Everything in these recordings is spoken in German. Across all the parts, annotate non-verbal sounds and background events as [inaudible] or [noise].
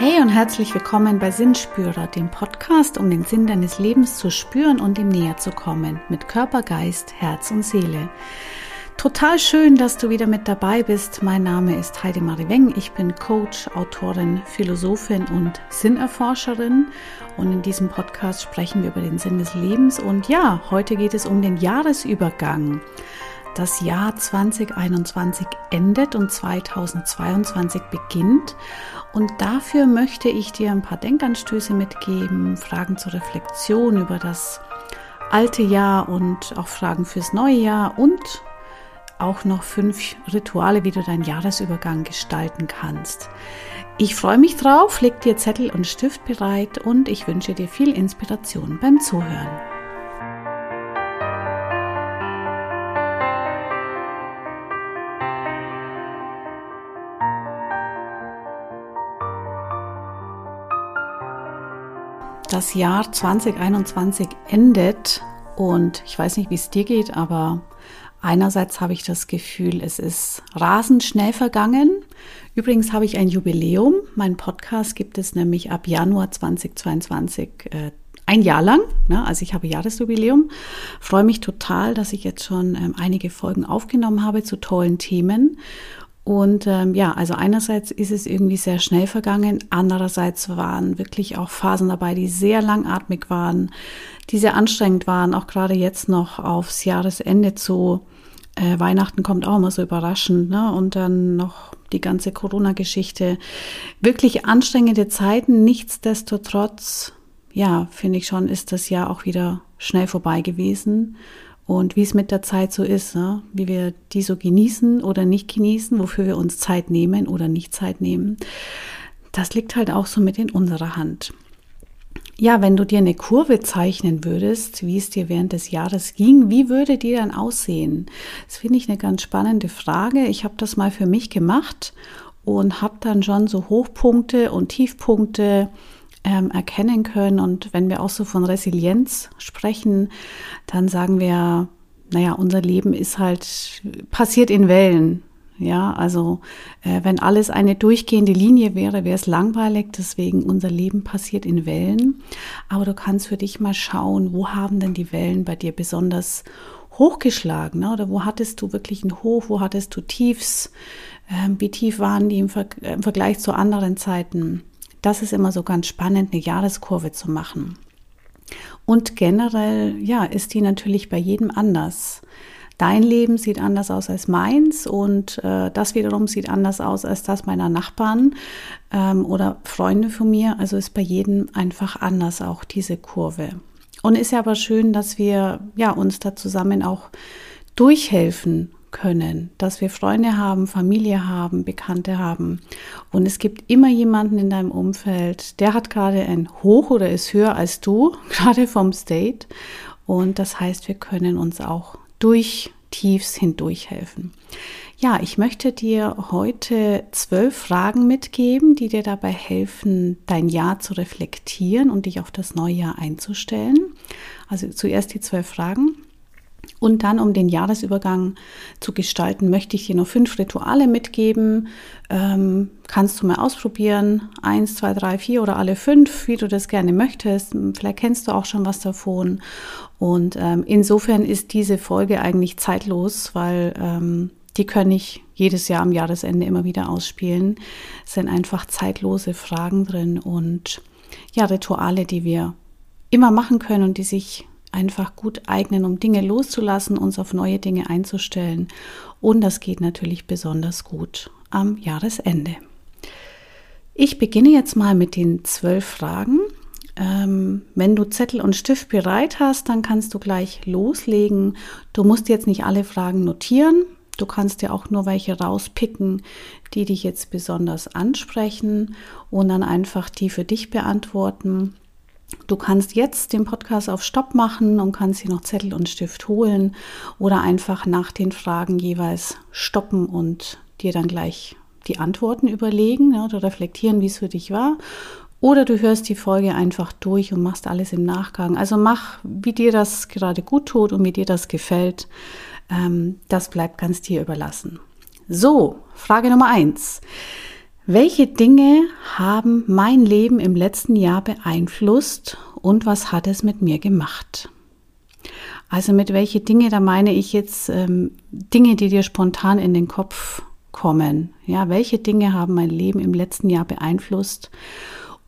Hey und herzlich willkommen bei Sinnspürer, dem Podcast, um den Sinn deines Lebens zu spüren und ihm näher zu kommen, mit Körper, Geist, Herz und Seele. Total schön, dass du wieder mit dabei bist. Mein Name ist Heidi Marie Weng. Ich bin Coach, Autorin, Philosophin und Sinnerforscherin. Und in diesem Podcast sprechen wir über den Sinn des Lebens. Und ja, heute geht es um den Jahresübergang. Das Jahr 2021 endet und 2022 beginnt. Und dafür möchte ich dir ein paar Denkanstöße mitgeben, Fragen zur Reflexion über das alte Jahr und auch Fragen fürs neue Jahr und auch noch fünf Rituale, wie du deinen Jahresübergang gestalten kannst. Ich freue mich drauf, leg dir Zettel und Stift bereit und ich wünsche dir viel Inspiration beim Zuhören. Das Jahr 2021 endet und ich weiß nicht, wie es dir geht, aber einerseits habe ich das Gefühl, es ist rasend schnell vergangen. Übrigens habe ich ein Jubiläum. Mein Podcast gibt es nämlich ab Januar 2022 äh, ein Jahr lang. Ne? Also ich habe Jahresjubiläum. Freue mich total, dass ich jetzt schon ähm, einige Folgen aufgenommen habe zu tollen Themen. Und ähm, ja, also einerseits ist es irgendwie sehr schnell vergangen, andererseits waren wirklich auch Phasen dabei, die sehr langatmig waren, die sehr anstrengend waren, auch gerade jetzt noch aufs Jahresende zu. Äh, Weihnachten kommt auch immer so überraschend, ne? Und dann noch die ganze Corona-Geschichte. Wirklich anstrengende Zeiten. Nichtsdestotrotz, ja, finde ich schon, ist das Jahr auch wieder schnell vorbei gewesen. Und wie es mit der Zeit so ist, ne? wie wir die so genießen oder nicht genießen, wofür wir uns Zeit nehmen oder nicht Zeit nehmen, das liegt halt auch so mit in unserer Hand. Ja, wenn du dir eine Kurve zeichnen würdest, wie es dir während des Jahres ging, wie würde die dann aussehen? Das finde ich eine ganz spannende Frage. Ich habe das mal für mich gemacht und habe dann schon so Hochpunkte und Tiefpunkte ähm, erkennen können. Und wenn wir auch so von Resilienz sprechen, dann sagen wir, naja, unser Leben ist halt passiert in Wellen. Ja, also äh, wenn alles eine durchgehende Linie wäre, wäre es langweilig. Deswegen unser Leben passiert in Wellen. Aber du kannst für dich mal schauen, wo haben denn die Wellen bei dir besonders hochgeschlagen? Ne? Oder wo hattest du wirklich ein Hoch, wo hattest du Tiefs? Ähm, wie tief waren die im, Ver im Vergleich zu anderen Zeiten? Das ist immer so ganz spannend, eine Jahreskurve zu machen. Und generell, ja, ist die natürlich bei jedem anders. Dein Leben sieht anders aus als meins und äh, das wiederum sieht anders aus als das meiner Nachbarn ähm, oder Freunde von mir. Also ist bei jedem einfach anders auch diese Kurve. Und ist ja aber schön, dass wir ja uns da zusammen auch durchhelfen können, dass wir Freunde haben, Familie haben, Bekannte haben. Und es gibt immer jemanden in deinem Umfeld, der hat gerade ein Hoch oder ist höher als du, [laughs] gerade vom State. Und das heißt, wir können uns auch durch Tiefs hindurch helfen. Ja, ich möchte dir heute zwölf Fragen mitgeben, die dir dabei helfen, dein Jahr zu reflektieren und dich auf das neue Jahr einzustellen. Also zuerst die zwölf Fragen. Und dann, um den Jahresübergang zu gestalten, möchte ich dir noch fünf Rituale mitgeben. Ähm, kannst du mal ausprobieren. Eins, zwei, drei, vier oder alle fünf, wie du das gerne möchtest. Vielleicht kennst du auch schon was davon. Und ähm, insofern ist diese Folge eigentlich zeitlos, weil ähm, die kann ich jedes Jahr am Jahresende immer wieder ausspielen. Es sind einfach zeitlose Fragen drin und ja, Rituale, die wir immer machen können und die sich einfach gut eignen, um Dinge loszulassen, uns auf neue Dinge einzustellen. Und das geht natürlich besonders gut am Jahresende. Ich beginne jetzt mal mit den zwölf Fragen. Ähm, wenn du Zettel und Stift bereit hast, dann kannst du gleich loslegen. Du musst jetzt nicht alle Fragen notieren. Du kannst dir auch nur welche rauspicken, die dich jetzt besonders ansprechen und dann einfach die für dich beantworten. Du kannst jetzt den Podcast auf Stopp machen und kannst hier noch Zettel und Stift holen oder einfach nach den Fragen jeweils stoppen und dir dann gleich die Antworten überlegen ja, oder reflektieren, wie es für dich war. Oder du hörst die Folge einfach durch und machst alles im Nachgang. Also mach, wie dir das gerade gut tut und wie dir das gefällt. Ähm, das bleibt ganz dir überlassen. So, Frage Nummer eins. Welche Dinge haben mein Leben im letzten Jahr beeinflusst und was hat es mit mir gemacht? Also mit welche Dinge, da meine ich jetzt ähm, Dinge, die dir spontan in den Kopf kommen. Ja, welche Dinge haben mein Leben im letzten Jahr beeinflusst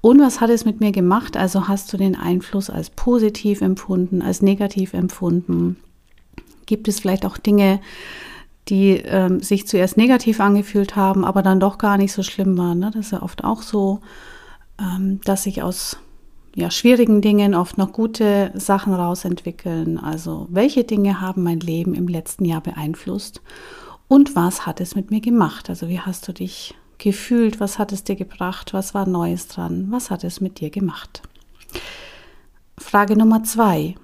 und was hat es mit mir gemacht? Also hast du den Einfluss als positiv empfunden, als negativ empfunden? Gibt es vielleicht auch Dinge, die ähm, sich zuerst negativ angefühlt haben, aber dann doch gar nicht so schlimm waren. Ne? Das ist ja oft auch so, ähm, dass sich aus ja, schwierigen Dingen oft noch gute Sachen rausentwickeln. Also welche Dinge haben mein Leben im letzten Jahr beeinflusst und was hat es mit mir gemacht? Also wie hast du dich gefühlt? Was hat es dir gebracht? Was war Neues dran? Was hat es mit dir gemacht? Frage Nummer zwei.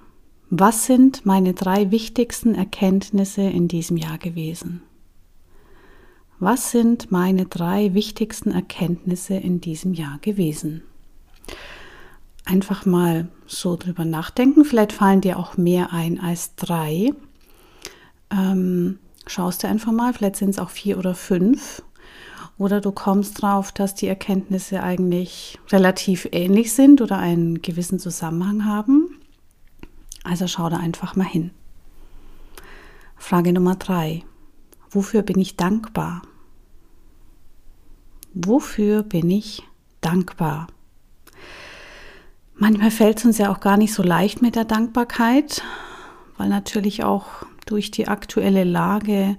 Was sind meine drei wichtigsten Erkenntnisse in diesem Jahr gewesen? Was sind meine drei wichtigsten Erkenntnisse in diesem Jahr gewesen? Einfach mal so drüber nachdenken. Vielleicht fallen dir auch mehr ein als drei. Ähm, schaust du einfach mal, vielleicht sind es auch vier oder fünf. Oder du kommst drauf, dass die Erkenntnisse eigentlich relativ ähnlich sind oder einen gewissen Zusammenhang haben. Also schau da einfach mal hin. Frage Nummer drei. Wofür bin ich dankbar? Wofür bin ich dankbar? Manchmal fällt es uns ja auch gar nicht so leicht mit der Dankbarkeit, weil natürlich auch durch die aktuelle Lage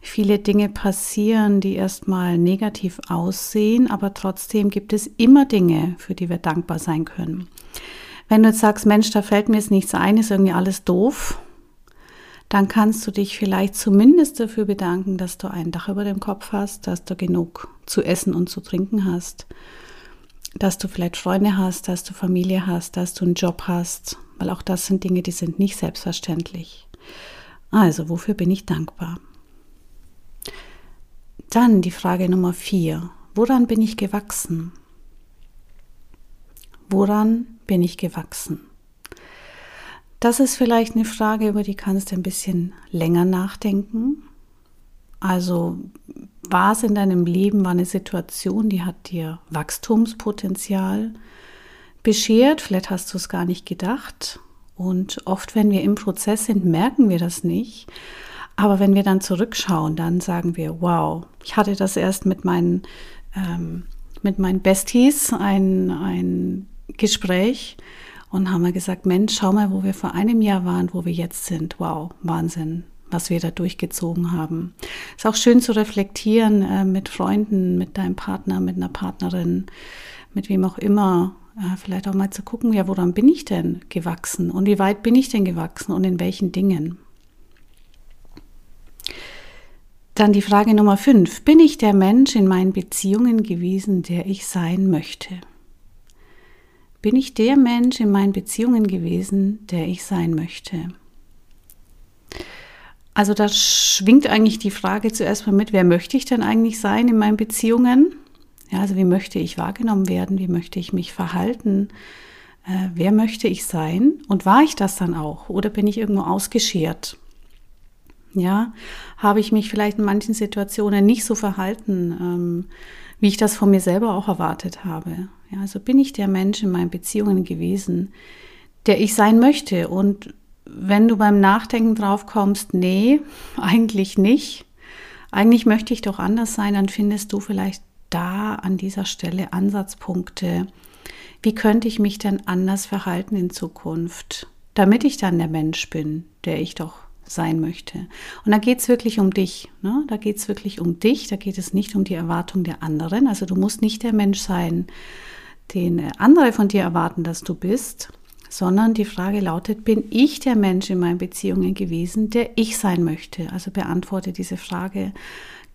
viele Dinge passieren, die erstmal negativ aussehen, aber trotzdem gibt es immer Dinge, für die wir dankbar sein können. Wenn du jetzt sagst, Mensch, da fällt mir jetzt nichts ein, ist irgendwie alles doof, dann kannst du dich vielleicht zumindest dafür bedanken, dass du ein Dach über dem Kopf hast, dass du genug zu essen und zu trinken hast, dass du vielleicht Freunde hast, dass du Familie hast, dass du einen Job hast, weil auch das sind Dinge, die sind nicht selbstverständlich. Also, wofür bin ich dankbar? Dann die Frage Nummer vier. Woran bin ich gewachsen? Woran bin ich gewachsen? Das ist vielleicht eine Frage, über die kannst du ein bisschen länger nachdenken. Also, was in deinem Leben war eine Situation, die hat dir Wachstumspotenzial beschert? Vielleicht hast du es gar nicht gedacht. Und oft, wenn wir im Prozess sind, merken wir das nicht. Aber wenn wir dann zurückschauen, dann sagen wir, wow, ich hatte das erst mit meinen, ähm, mit meinen Besties, ein, ein Gespräch und haben wir gesagt, Mensch, schau mal, wo wir vor einem Jahr waren, wo wir jetzt sind. Wow, Wahnsinn, was wir da durchgezogen haben. Ist auch schön zu reflektieren äh, mit Freunden, mit deinem Partner, mit einer Partnerin, mit wem auch immer. Äh, vielleicht auch mal zu gucken, ja, woran bin ich denn gewachsen und wie weit bin ich denn gewachsen und in welchen Dingen. Dann die Frage Nummer 5. Bin ich der Mensch in meinen Beziehungen gewesen, der ich sein möchte? Bin ich der Mensch in meinen Beziehungen gewesen, der ich sein möchte? Also da schwingt eigentlich die Frage zuerst mal mit, wer möchte ich denn eigentlich sein in meinen Beziehungen? Ja, also wie möchte ich wahrgenommen werden? Wie möchte ich mich verhalten? Äh, wer möchte ich sein? Und war ich das dann auch? Oder bin ich irgendwo ausgeschert? Ja, habe ich mich vielleicht in manchen Situationen nicht so verhalten, ähm, wie ich das von mir selber auch erwartet habe. Ja, also bin ich der Mensch in meinen Beziehungen gewesen, der ich sein möchte. Und wenn du beim Nachdenken drauf kommst, nee, [laughs] eigentlich nicht. Eigentlich möchte ich doch anders sein, dann findest du vielleicht da an dieser Stelle Ansatzpunkte. Wie könnte ich mich denn anders verhalten in Zukunft, damit ich dann der Mensch bin, der ich doch sein möchte. Und da geht es wirklich um dich. Ne? Da geht es wirklich um dich. Da geht es nicht um die Erwartung der anderen. Also du musst nicht der Mensch sein, den andere von dir erwarten, dass du bist, sondern die Frage lautet, bin ich der Mensch in meinen Beziehungen gewesen, der ich sein möchte? Also beantworte diese Frage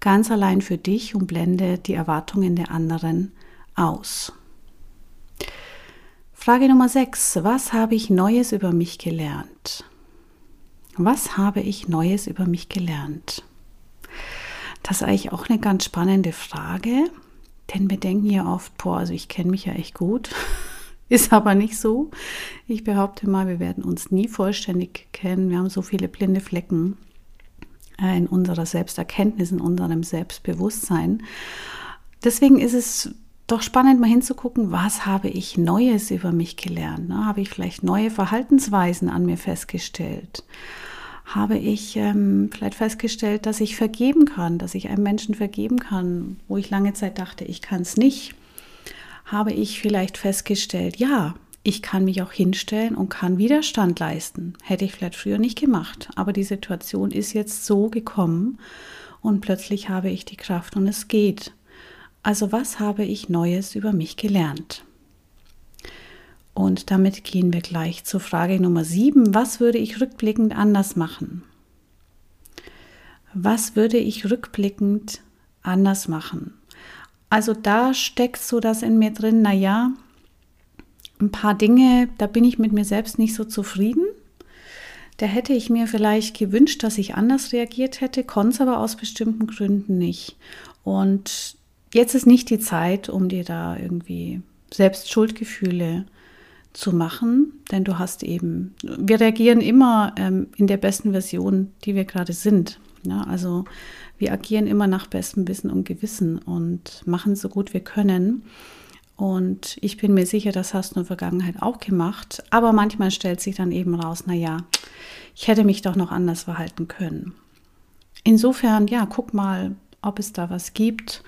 ganz allein für dich und blende die Erwartungen der anderen aus. Frage Nummer 6. Was habe ich Neues über mich gelernt? Was habe ich Neues über mich gelernt? Das ist eigentlich auch eine ganz spannende Frage, denn wir denken ja oft, boah, also ich kenne mich ja echt gut. [laughs] Ist aber nicht so. Ich behaupte mal, wir werden uns nie vollständig kennen. Wir haben so viele blinde Flecken in unserer Selbsterkenntnis, in unserem Selbstbewusstsein. deswegen ist es doch spannend, mal hinzugucken, was habe ich Neues über mich gelernt? Ne? Habe ich vielleicht neue Verhaltensweisen an mir festgestellt? Habe ich ähm, vielleicht festgestellt, dass ich vergeben kann, dass ich einem Menschen vergeben kann, wo ich lange Zeit dachte, ich kann es nicht? Habe ich vielleicht festgestellt, ja, ich kann mich auch hinstellen und kann Widerstand leisten. Hätte ich vielleicht früher nicht gemacht, aber die Situation ist jetzt so gekommen und plötzlich habe ich die Kraft und es geht. Also was habe ich Neues über mich gelernt? Und damit gehen wir gleich zur Frage Nummer 7. Was würde ich rückblickend anders machen? Was würde ich rückblickend anders machen? Also da steckt so das in mir drin, naja, ein paar Dinge, da bin ich mit mir selbst nicht so zufrieden. Da hätte ich mir vielleicht gewünscht, dass ich anders reagiert hätte, konnte es aber aus bestimmten Gründen nicht. Und jetzt ist nicht die Zeit, um dir da irgendwie selbst Schuldgefühle zu machen, denn du hast eben, wir reagieren immer ähm, in der besten Version, die wir gerade sind. Ja, also wir agieren immer nach bestem Wissen und Gewissen und machen so gut wir können. Und ich bin mir sicher, das hast du in der Vergangenheit auch gemacht. Aber manchmal stellt sich dann eben raus, naja, ich hätte mich doch noch anders verhalten können. Insofern, ja, guck mal, ob es da was gibt,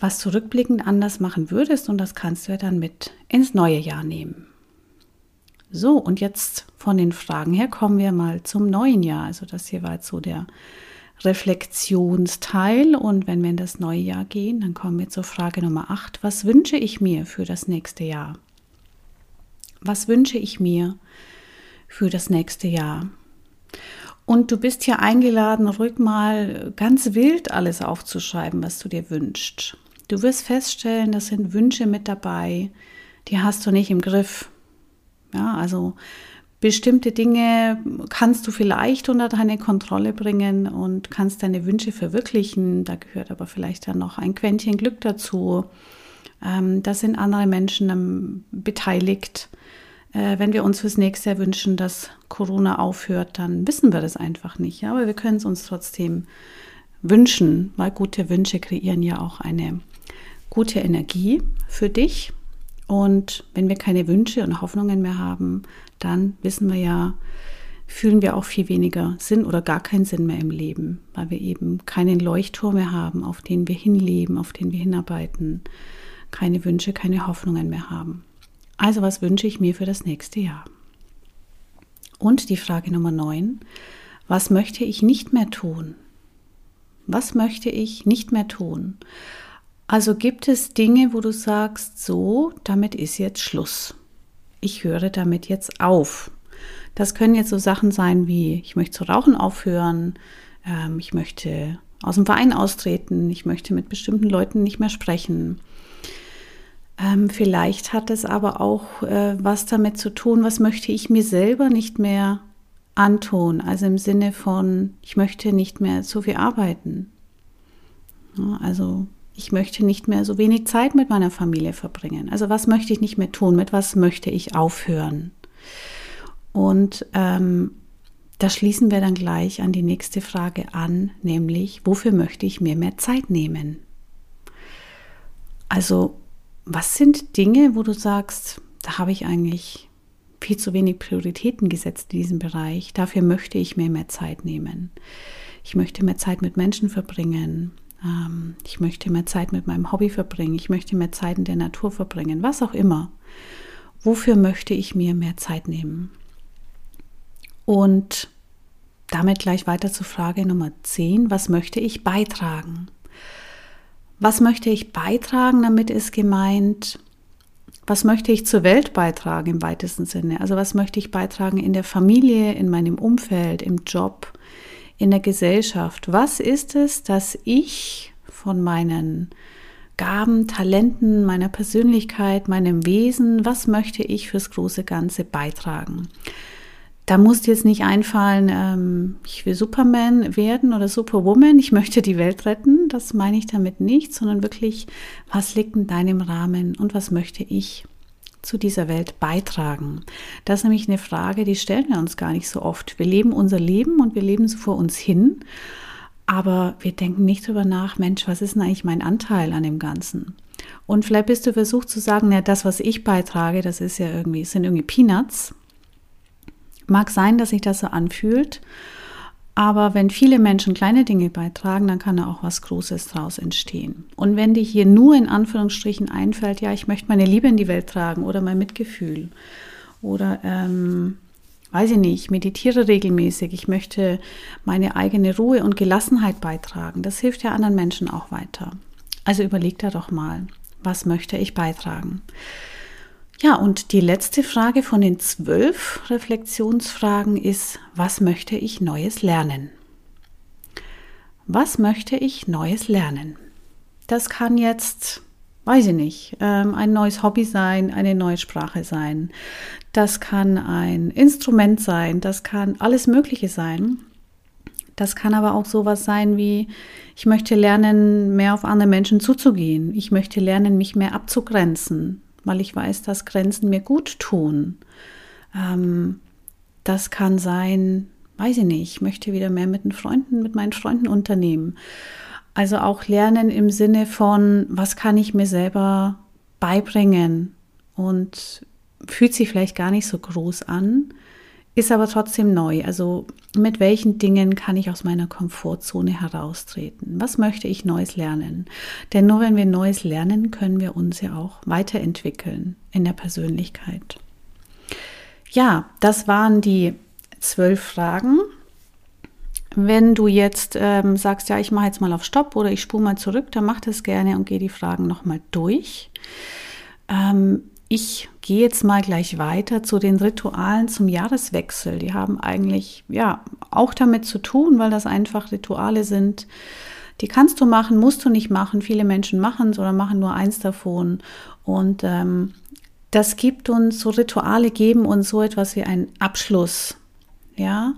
was zurückblickend anders machen würdest und das kannst du ja dann mit ins neue Jahr nehmen. So, und jetzt von den Fragen her kommen wir mal zum neuen Jahr. Also das hier war jetzt so der Reflexionsteil und wenn wir in das neue Jahr gehen, dann kommen wir zur Frage Nummer 8. Was wünsche ich mir für das nächste Jahr? Was wünsche ich mir für das nächste Jahr? Und du bist hier eingeladen, ruhig mal ganz wild alles aufzuschreiben, was du dir wünschst. Du wirst feststellen, das sind Wünsche mit dabei, die hast du nicht im Griff. Ja, also bestimmte Dinge kannst du vielleicht unter deine Kontrolle bringen und kannst deine Wünsche verwirklichen. Da gehört aber vielleicht dann noch ein Quäntchen Glück dazu. Ähm, da sind andere Menschen beteiligt. Äh, wenn wir uns fürs nächste Jahr wünschen, dass Corona aufhört, dann wissen wir das einfach nicht. Aber wir können es uns trotzdem wünschen, weil gute Wünsche kreieren ja auch eine gute Energie für dich. Und wenn wir keine Wünsche und Hoffnungen mehr haben, dann wissen wir ja, fühlen wir auch viel weniger Sinn oder gar keinen Sinn mehr im Leben, weil wir eben keinen Leuchtturm mehr haben, auf den wir hinleben, auf den wir hinarbeiten, keine Wünsche, keine Hoffnungen mehr haben. Also was wünsche ich mir für das nächste Jahr? Und die Frage Nummer 9, was möchte ich nicht mehr tun? Was möchte ich nicht mehr tun? Also gibt es Dinge, wo du sagst, so, damit ist jetzt Schluss. Ich höre damit jetzt auf. Das können jetzt so Sachen sein wie, ich möchte zu rauchen aufhören, ähm, ich möchte aus dem Verein austreten, ich möchte mit bestimmten Leuten nicht mehr sprechen. Ähm, vielleicht hat es aber auch äh, was damit zu tun, was möchte ich mir selber nicht mehr antun. Also im Sinne von, ich möchte nicht mehr so viel arbeiten. Ja, also ich möchte nicht mehr so wenig Zeit mit meiner Familie verbringen. Also was möchte ich nicht mehr tun? Mit was möchte ich aufhören? Und ähm, da schließen wir dann gleich an die nächste Frage an, nämlich, wofür möchte ich mir mehr Zeit nehmen? Also, was sind Dinge, wo du sagst, da habe ich eigentlich viel zu wenig Prioritäten gesetzt in diesem Bereich. Dafür möchte ich mir mehr Zeit nehmen. Ich möchte mehr Zeit mit Menschen verbringen. Ähm, ich möchte mehr Zeit mit meinem Hobby verbringen, ich möchte mehr Zeit in der Natur verbringen, was auch immer. Wofür möchte ich mir mehr Zeit nehmen? Und damit gleich weiter zur Frage Nummer 10, was möchte ich beitragen? Was möchte ich beitragen? Damit ist gemeint, was möchte ich zur Welt beitragen im weitesten Sinne? Also was möchte ich beitragen in der Familie, in meinem Umfeld, im Job, in der Gesellschaft? Was ist es, dass ich von meinen Gaben, Talenten, meiner Persönlichkeit, meinem Wesen, was möchte ich fürs große Ganze beitragen? Da muss jetzt nicht einfallen, ähm, ich will Superman werden oder Superwoman, ich möchte die Welt retten. Das meine ich damit nicht, sondern wirklich, was liegt in deinem Rahmen und was möchte ich zu dieser Welt beitragen? Das ist nämlich eine Frage, die stellen wir uns gar nicht so oft. Wir leben unser Leben und wir leben so vor uns hin. Aber wir denken nicht darüber nach, Mensch, was ist denn eigentlich mein Anteil an dem Ganzen? Und vielleicht bist du versucht zu sagen, ja, das, was ich beitrage, das ist ja irgendwie, sind irgendwie Peanuts. Mag sein, dass sich das so anfühlt. Aber wenn viele Menschen kleine Dinge beitragen, dann kann da auch was Großes draus entstehen. Und wenn dir hier nur in Anführungsstrichen einfällt, ja, ich möchte meine Liebe in die Welt tragen oder mein Mitgefühl oder ähm, weiß ich nicht, meditiere regelmäßig, ich möchte meine eigene Ruhe und Gelassenheit beitragen, das hilft ja anderen Menschen auch weiter. Also überleg da doch mal, was möchte ich beitragen? Ja, und die letzte Frage von den zwölf Reflexionsfragen ist, was möchte ich Neues lernen? Was möchte ich Neues lernen? Das kann jetzt, weiß ich nicht, ähm, ein neues Hobby sein, eine neue Sprache sein. Das kann ein Instrument sein, das kann alles Mögliche sein. Das kann aber auch sowas sein wie, ich möchte lernen, mehr auf andere Menschen zuzugehen. Ich möchte lernen, mich mehr abzugrenzen weil ich weiß, dass Grenzen mir gut tun. Ähm, das kann sein, weiß ich nicht, ich möchte wieder mehr mit den Freunden, mit meinen Freunden unternehmen. Also auch lernen im Sinne von, was kann ich mir selber beibringen und fühlt sich vielleicht gar nicht so groß an, ist aber trotzdem neu. Also mit welchen Dingen kann ich aus meiner Komfortzone heraustreten? Was möchte ich Neues lernen? Denn nur wenn wir Neues lernen, können wir uns ja auch weiterentwickeln in der Persönlichkeit. Ja, das waren die zwölf Fragen. Wenn du jetzt ähm, sagst, ja, ich mache jetzt mal auf Stopp oder ich spule mal zurück, dann mach das gerne und gehe die Fragen nochmal durch. Ähm, ich gehe jetzt mal gleich weiter zu den Ritualen zum Jahreswechsel. Die haben eigentlich ja auch damit zu tun, weil das einfach Rituale sind. Die kannst du machen, musst du nicht machen. Viele Menschen machen es oder machen nur eins davon. Und ähm, das gibt uns, so Rituale geben uns so etwas wie einen Abschluss. Ja,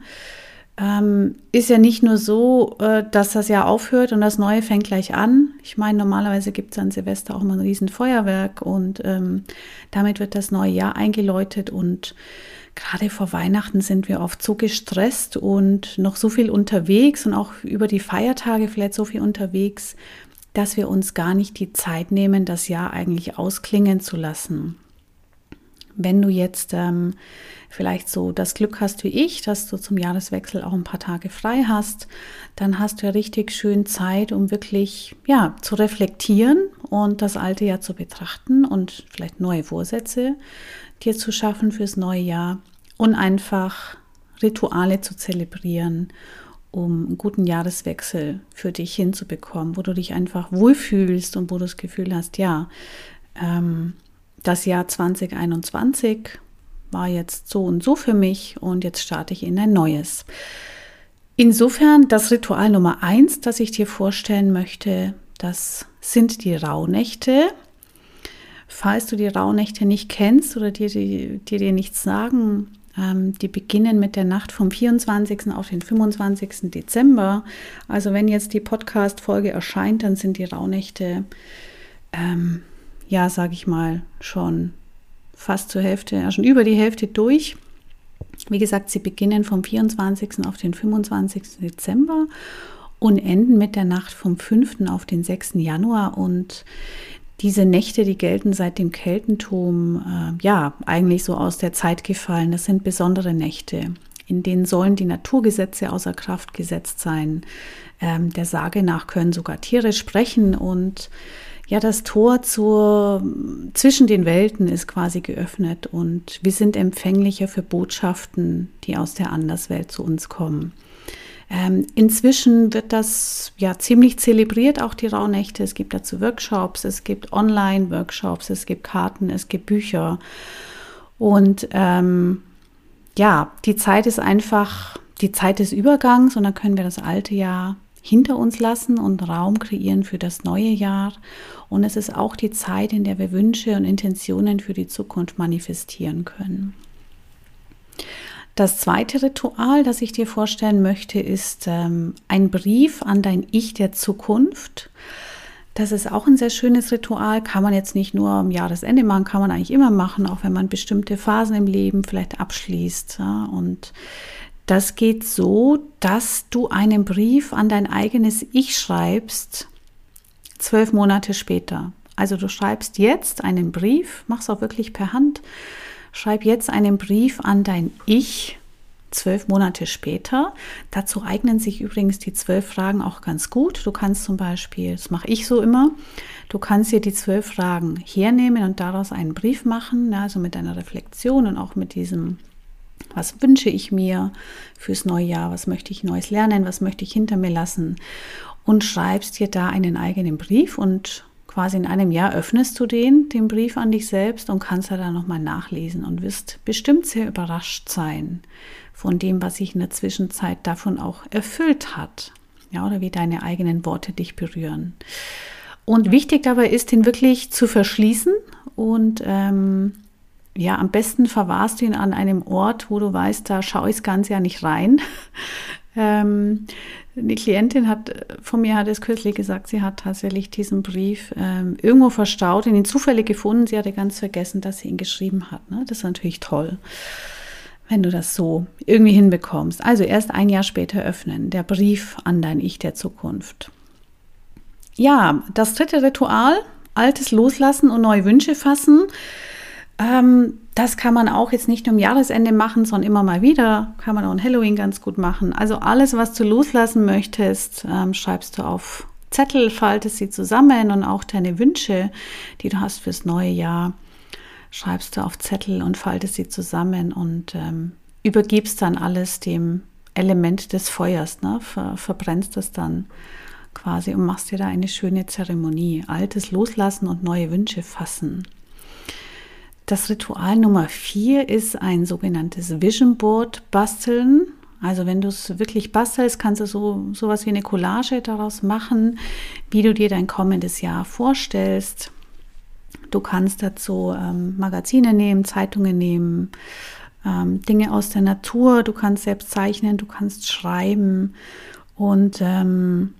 ähm, ist ja nicht nur so, äh, dass das Jahr aufhört und das Neue fängt gleich an. Ich meine, normalerweise gibt es an Silvester auch mal ein Riesenfeuerwerk und ähm, damit wird das neue Jahr eingeläutet und gerade vor Weihnachten sind wir oft so gestresst und noch so viel unterwegs und auch über die Feiertage vielleicht so viel unterwegs, dass wir uns gar nicht die Zeit nehmen, das Jahr eigentlich ausklingen zu lassen. Wenn du jetzt ähm, vielleicht so das Glück hast wie ich, dass du zum Jahreswechsel auch ein paar Tage frei hast, dann hast du ja richtig schön Zeit, um wirklich ja zu reflektieren und das alte Jahr zu betrachten und vielleicht neue Vorsätze dir zu schaffen fürs neue Jahr und einfach Rituale zu zelebrieren, um einen guten Jahreswechsel für dich hinzubekommen, wo du dich einfach wohlfühlst und wo du das Gefühl hast, ja, ähm, das Jahr 2021 war jetzt so und so für mich und jetzt starte ich in ein neues. Insofern das Ritual Nummer eins, das ich dir vorstellen möchte, das sind die Rauhnächte. Falls du die Rauhnächte nicht kennst oder dir, dir, dir nichts sagen, ähm, die beginnen mit der Nacht vom 24. auf den 25. Dezember. Also wenn jetzt die Podcast-Folge erscheint, dann sind die Rauhnächte ähm, ja, sage ich mal, schon fast zur Hälfte, ja, schon über die Hälfte durch. Wie gesagt, sie beginnen vom 24. auf den 25. Dezember und enden mit der Nacht vom 5. auf den 6. Januar. Und diese Nächte, die gelten seit dem Keltentum, äh, ja, eigentlich so aus der Zeit gefallen. Das sind besondere Nächte. In denen sollen die Naturgesetze außer Kraft gesetzt sein. Ähm, der Sage nach können sogar Tiere sprechen und ja, das Tor zur, zwischen den Welten ist quasi geöffnet und wir sind empfänglicher für Botschaften, die aus der Anderswelt zu uns kommen. Ähm, inzwischen wird das ja ziemlich zelebriert, auch die Rauhnächte. Es gibt dazu Workshops, es gibt Online-Workshops, es gibt Karten, es gibt Bücher. Und ähm, ja, die Zeit ist einfach die Zeit des Übergangs und dann können wir das alte Jahr hinter uns lassen und Raum kreieren für das neue Jahr. Und es ist auch die Zeit, in der wir Wünsche und Intentionen für die Zukunft manifestieren können. Das zweite Ritual, das ich dir vorstellen möchte, ist ähm, ein Brief an dein Ich der Zukunft. Das ist auch ein sehr schönes Ritual, kann man jetzt nicht nur am Jahresende machen, kann man eigentlich immer machen, auch wenn man bestimmte Phasen im Leben vielleicht abschließt. Ja, und Das geht so, dass du einen Brief an dein eigenes Ich schreibst, zwölf Monate später. Also du schreibst jetzt einen Brief, mach's auch wirklich per Hand, schreib jetzt einen Brief an dein Ich, zwölf Monate später. Dazu eignen sich übrigens die zwölf Fragen auch ganz gut. Du kannst zum Beispiel, das mache ich so immer, du kannst dir die zwölf Fragen hernehmen und daraus einen Brief machen, also mit einer Reflexion und auch mit diesem, was wünsche ich mir fürs neue Jahr, was möchte ich Neues lernen, was möchte ich hinter mir lassen und schreibst dir da einen eigenen Brief und quasi in einem Jahr öffnest du den, den Brief an dich selbst und kannst da dann nochmal nachlesen und wirst bestimmt sehr überrascht sein von dem, was sich in der Zwischenzeit davon auch erfüllt hat. Ja, oder wie deine eigenen Worte dich berühren. Und wichtig dabei ist, ihn wirklich zu verschließen und ähm, ja, am besten verwahrst du ihn an einem Ort, wo du weißt, da schaue ich das Ganze ja nicht rein. [laughs] ähm, eine Klientin hat von mir hat es kürzlich gesagt, sie hat tatsächlich diesen Brief ähm, irgendwo verstaut, ihn zufällig gefunden. Sie hatte ganz vergessen, dass sie ihn geschrieben hat. Ne? Das ist natürlich toll, wenn du das so irgendwie hinbekommst. Also erst ein Jahr später öffnen, der Brief an dein Ich der Zukunft. Ja, das dritte Ritual, Altes loslassen und neue Wünsche fassen. Ähm, das kann man auch jetzt nicht nur am Jahresende machen, sondern immer mal wieder. Kann man auch in Halloween ganz gut machen. Also alles, was du loslassen möchtest, ähm, schreibst du auf Zettel, faltest sie zusammen und auch deine Wünsche, die du hast fürs neue Jahr, schreibst du auf Zettel und faltest sie zusammen und ähm, übergibst dann alles dem Element des Feuers, ne? Ver verbrennst es dann quasi und machst dir da eine schöne Zeremonie. Altes loslassen und neue Wünsche fassen. Das Ritual Nummer vier ist ein sogenanntes Vision Board basteln. Also wenn du es wirklich bastelst, kannst du so sowas wie eine Collage daraus machen, wie du dir dein kommendes Jahr vorstellst. Du kannst dazu ähm, Magazine nehmen, Zeitungen nehmen, ähm, Dinge aus der Natur. Du kannst selbst zeichnen, du kannst schreiben und ähm,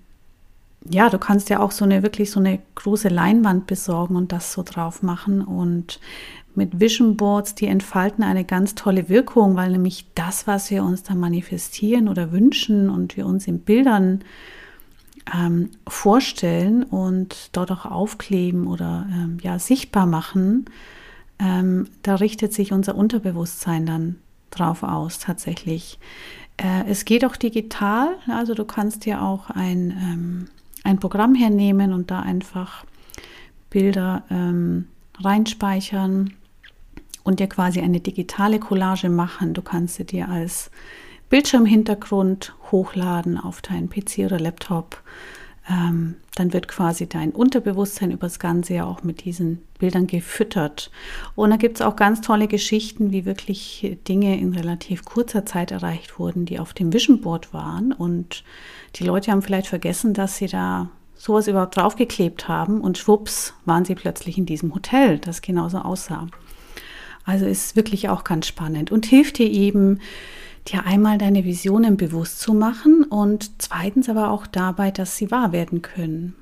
ja, du kannst ja auch so eine wirklich so eine große Leinwand besorgen und das so drauf machen und mit Vision Boards, die entfalten eine ganz tolle Wirkung, weil nämlich das, was wir uns da manifestieren oder wünschen und wir uns in Bildern ähm, vorstellen und dort auch aufkleben oder ähm, ja sichtbar machen, ähm, da richtet sich unser Unterbewusstsein dann drauf aus tatsächlich. Äh, es geht auch digital, also du kannst dir auch ein, ähm, ein Programm hernehmen und da einfach Bilder ähm, reinspeichern und dir quasi eine digitale Collage machen. Du kannst sie dir als Bildschirmhintergrund hochladen auf deinen PC oder Laptop. Ähm, dann wird quasi dein Unterbewusstsein über das ganze Jahr auch mit diesen Bildern gefüttert. Und da gibt es auch ganz tolle Geschichten, wie wirklich Dinge in relativ kurzer Zeit erreicht wurden, die auf dem Vision Board waren. Und die Leute haben vielleicht vergessen, dass sie da sowas überhaupt draufgeklebt haben und schwupps waren sie plötzlich in diesem Hotel, das genauso aussah. Also ist wirklich auch ganz spannend und hilft dir eben, dir einmal deine Visionen bewusst zu machen und zweitens aber auch dabei, dass sie wahr werden können.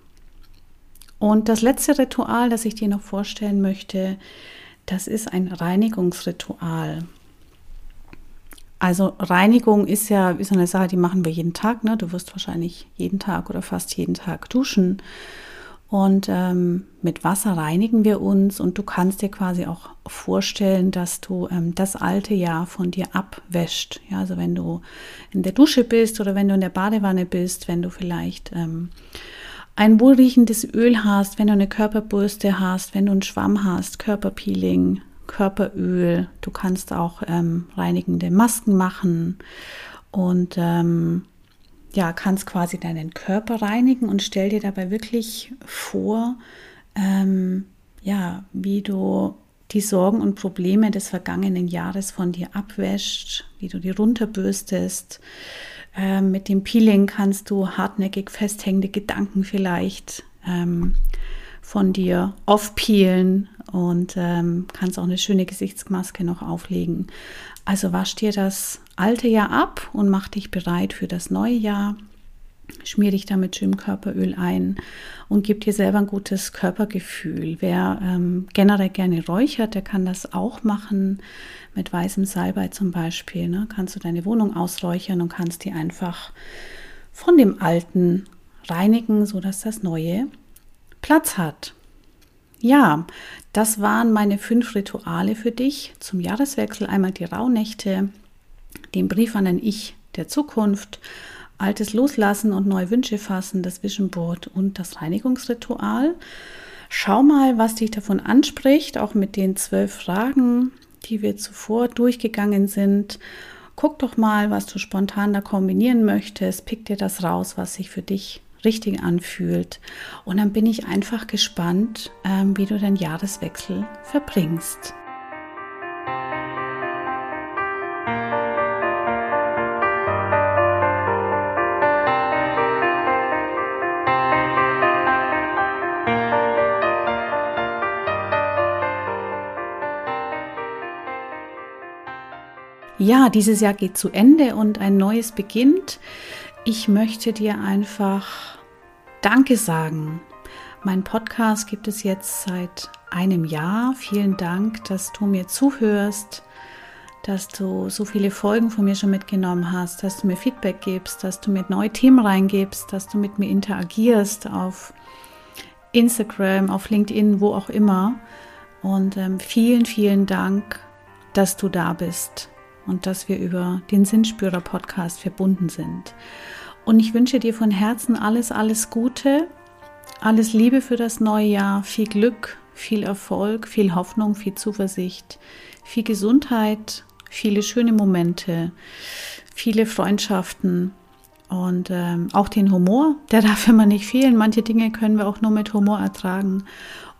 Und das letzte Ritual, das ich dir noch vorstellen möchte, das ist ein Reinigungsritual. Also Reinigung ist ja ist eine Sache, die machen wir jeden Tag. Ne? Du wirst wahrscheinlich jeden Tag oder fast jeden Tag duschen. Und ähm, mit Wasser reinigen wir uns und du kannst dir quasi auch vorstellen, dass du ähm, das alte Jahr von dir abwäscht. Ja, also wenn du in der Dusche bist oder wenn du in der Badewanne bist, wenn du vielleicht ähm, ein wohlriechendes Öl hast, wenn du eine Körperbürste hast, wenn du einen Schwamm hast, Körperpeeling, Körperöl. Du kannst auch ähm, reinigende Masken machen und ähm, ja, kannst quasi deinen Körper reinigen und stell dir dabei wirklich vor, ähm, ja, wie du die Sorgen und Probleme des vergangenen Jahres von dir abwäscht, wie du die runterbürstest. Ähm, mit dem Peeling kannst du hartnäckig festhängende Gedanken vielleicht ähm, von dir aufpeelen und ähm, kannst auch eine schöne Gesichtsmaske noch auflegen. Also wasch dir das alte Jahr ab und mach dich bereit für das neue Jahr. Schmier dich damit schön Körperöl ein und gib dir selber ein gutes Körpergefühl. Wer ähm, generell gerne räuchert, der kann das auch machen. mit weißem Salbei zum Beispiel, ne, kannst du deine Wohnung ausräuchern und kannst die einfach von dem Alten reinigen, sodass das Neue Platz hat. Ja, das waren meine fünf Rituale für dich zum Jahreswechsel. Einmal die Rauhnächte, den Brief an den Ich der Zukunft, Altes loslassen und neue Wünsche fassen, das Vision Board und das Reinigungsritual. Schau mal, was dich davon anspricht, auch mit den zwölf Fragen, die wir zuvor durchgegangen sind. Guck doch mal, was du spontan da kombinieren möchtest. Pick dir das raus, was sich für dich richtig anfühlt. Und dann bin ich einfach gespannt, ähm, wie du den Jahreswechsel verbringst. Ja, dieses Jahr geht zu Ende und ein neues beginnt. Ich möchte dir einfach Danke sagen. Mein Podcast gibt es jetzt seit einem Jahr. Vielen Dank, dass du mir zuhörst, dass du so viele Folgen von mir schon mitgenommen hast, dass du mir Feedback gibst, dass du mir neue Themen reingibst, dass du mit mir interagierst auf Instagram, auf LinkedIn, wo auch immer. Und ähm, vielen, vielen Dank, dass du da bist und dass wir über den Sinnspürer Podcast verbunden sind. Und ich wünsche dir von Herzen alles, alles Gute, alles Liebe für das neue Jahr, viel Glück, viel Erfolg, viel Hoffnung, viel Zuversicht, viel Gesundheit, viele schöne Momente, viele Freundschaften und ähm, auch den Humor, der [laughs] darf immer nicht fehlen. Manche Dinge können wir auch nur mit Humor ertragen.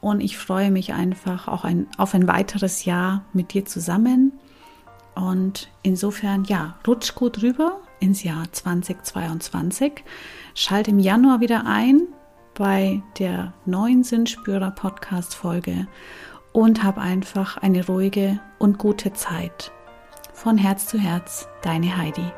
Und ich freue mich einfach auch ein, auf ein weiteres Jahr mit dir zusammen. Und insofern, ja, rutsch gut rüber ins Jahr 2022. Schalte im Januar wieder ein bei der neuen Sinnspürer Podcast Folge und hab einfach eine ruhige und gute Zeit. Von Herz zu Herz, deine Heidi.